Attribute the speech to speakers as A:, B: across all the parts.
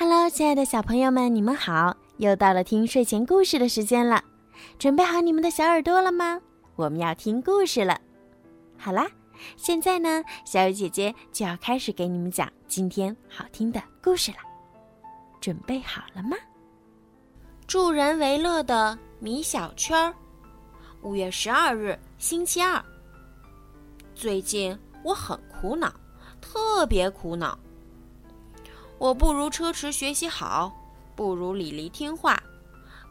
A: Hello，亲爱的小朋友们，你们好！又到了听睡前故事的时间了，准备好你们的小耳朵了吗？我们要听故事了。好啦，现在呢，小雨姐姐就要开始给你们讲今天好听的故事了。准备好了吗？
B: 助人为乐的米小圈儿，五月十二日，星期二。最近我很苦恼，特别苦恼。我不如车迟学习好，不如李黎听话，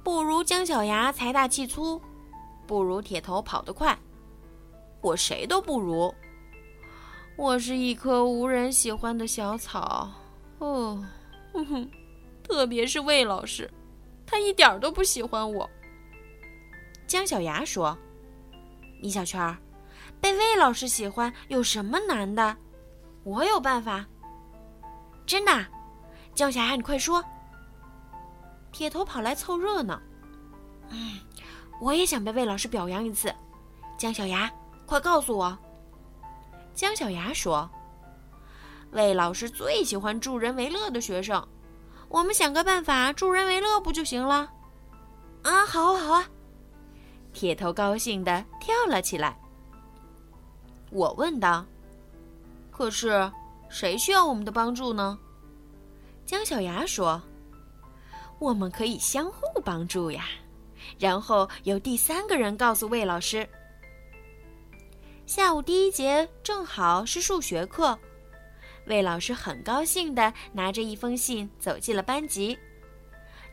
B: 不如姜小牙财大气粗，不如铁头跑得快，我谁都不如。我是一棵无人喜欢的小草，哦，哼哼，特别是魏老师，他一点都不喜欢我。姜小牙说：“米小圈儿，被魏老师喜欢有什么难的？我有办法。”真的。姜小牙，你快说！铁头跑来凑热闹。嗯，我也想被魏老师表扬一次。姜小牙，快告诉我！姜小牙说：“魏老师最喜欢助人为乐的学生，我们想个办法助人为乐不就行了？”啊，好啊，好啊！铁头高兴的跳了起来。我问道：“可是谁需要我们的帮助呢？”姜小牙说：“我们可以相互帮助呀。”然后由第三个人告诉魏老师。下午第一节正好是数学课，魏老师很高兴的拿着一封信走进了班级，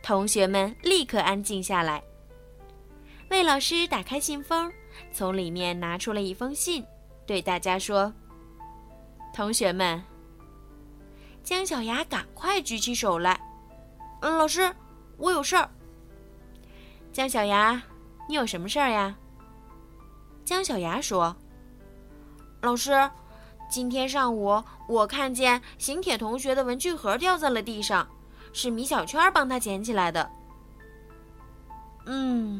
B: 同学们立刻安静下来。魏老师打开信封，从里面拿出了一封信，对大家说：“同学们。”姜小牙赶快举起手来，嗯，老师，我有事儿。姜小牙，你有什么事儿呀？姜小牙说：“老师，今天上午我看见邢铁同学的文具盒掉在了地上，是米小圈帮他捡起来的。嗯，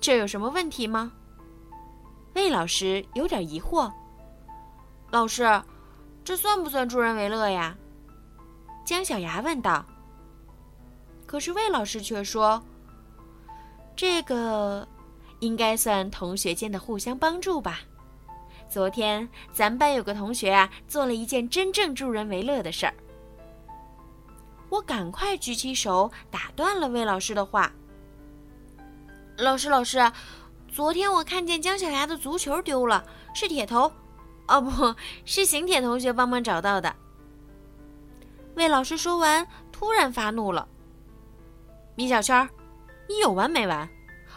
B: 这有什么问题吗？”魏老师有点疑惑。老师，这算不算助人为乐呀？姜小牙问道：“可是魏老师却说，这个应该算同学间的互相帮助吧？昨天咱班有个同学啊，做了一件真正助人为乐的事儿。”我赶快举起手打断了魏老师的话：“老师，老师，昨天我看见姜小牙的足球丢了，是铁头，哦，不是邢铁同学帮忙找到的。”魏老师说完，突然发怒了：“米小圈，你有完没完？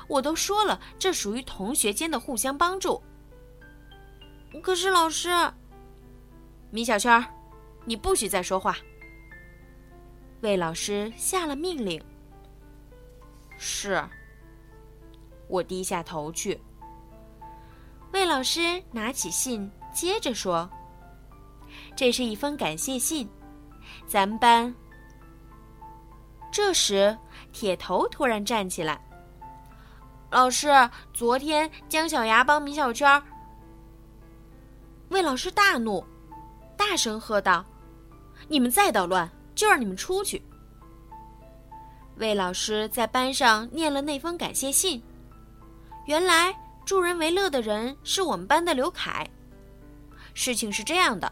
B: 我都说了，这属于同学间的互相帮助。可是老师，米小圈，你不许再说话。”魏老师下了命令。是。我低下头去。魏老师拿起信，接着说：“这是一封感谢信。”咱们班。这时，铁头突然站起来：“老师，昨天姜小牙帮米小圈。”魏老师大怒，大声喝道：“你们再捣乱，就让你们出去！”魏老师在班上念了那封感谢信。原来助人为乐的人是我们班的刘凯。事情是这样的。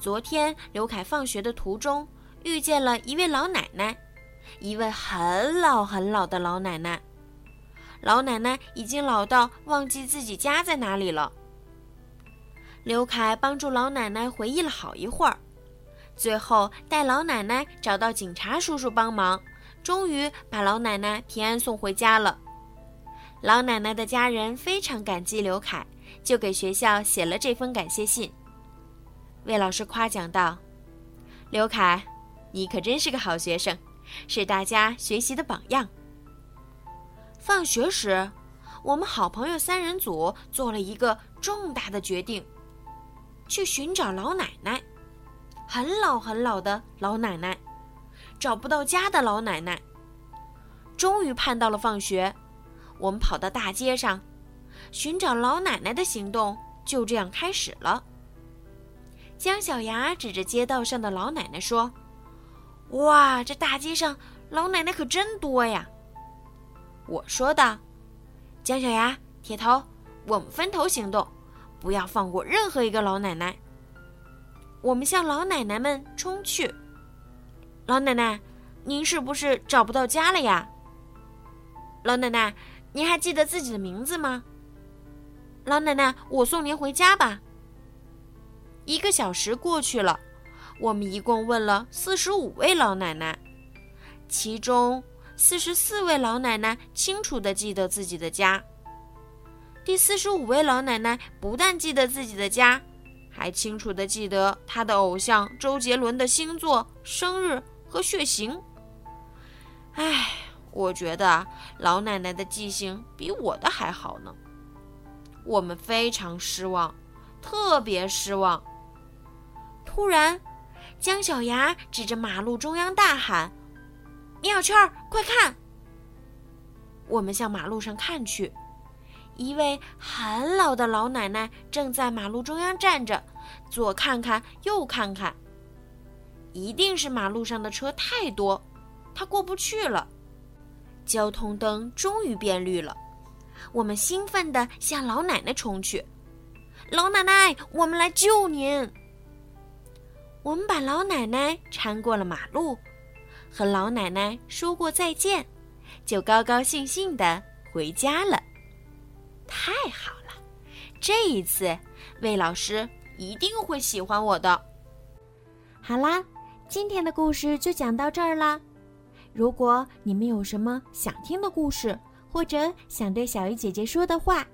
B: 昨天，刘凯放学的途中遇见了一位老奶奶，一位很老很老的老奶奶。老奶奶已经老到忘记自己家在哪里了。刘凯帮助老奶奶回忆了好一会儿，最后带老奶奶找到警察叔叔帮忙，终于把老奶奶平安送回家了。老奶奶的家人非常感激刘凯，就给学校写了这封感谢信。魏老师夸奖道：“刘凯，你可真是个好学生，是大家学习的榜样。”放学时，我们好朋友三人组做了一个重大的决定，去寻找老奶奶，很老很老的老奶奶，找不到家的老奶奶。终于盼到了放学，我们跑到大街上，寻找老奶奶的行动就这样开始了。姜小牙指着街道上的老奶奶说：“哇，这大街上老奶奶可真多呀！我说道：“姜小牙、铁头，我们分头行动，不要放过任何一个老奶奶。”我们向老奶奶们冲去。老奶奶，您是不是找不到家了呀？老奶奶，您还记得自己的名字吗？老奶奶，我送您回家吧。一个小时过去了。我们一共问了四十五位老奶奶，其中四十四位老奶奶清楚的记得自己的家。第四十五位老奶奶不但记得自己的家，还清楚的记得她的偶像周杰伦的星座、生日和血型。唉，我觉得老奶奶的记性比我的还好呢。我们非常失望，特别失望。突然。姜小牙指着马路中央大喊：“米小圈，快看！”我们向马路上看去，一位很老的老奶奶正在马路中央站着，左看看，右看看。一定是马路上的车太多，她过不去了。交通灯终于变绿了，我们兴奋地向老奶奶冲去：“老奶奶，我们来救您！”我们把老奶奶搀过了马路，和老奶奶说过再见，就高高兴兴的回家了。太好了，这一次魏老师一定会喜欢我的。
A: 好啦，今天的故事就讲到这儿啦。如果你们有什么想听的故事，或者想对小鱼姐姐说的话，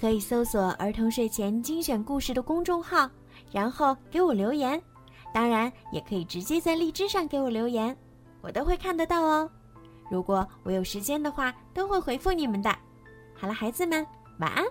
A: 可以搜索“儿童睡前精选故事”的公众号。然后给我留言，当然也可以直接在荔枝上给我留言，我都会看得到哦。如果我有时间的话，都会回复你们的。好了，孩子们，晚安。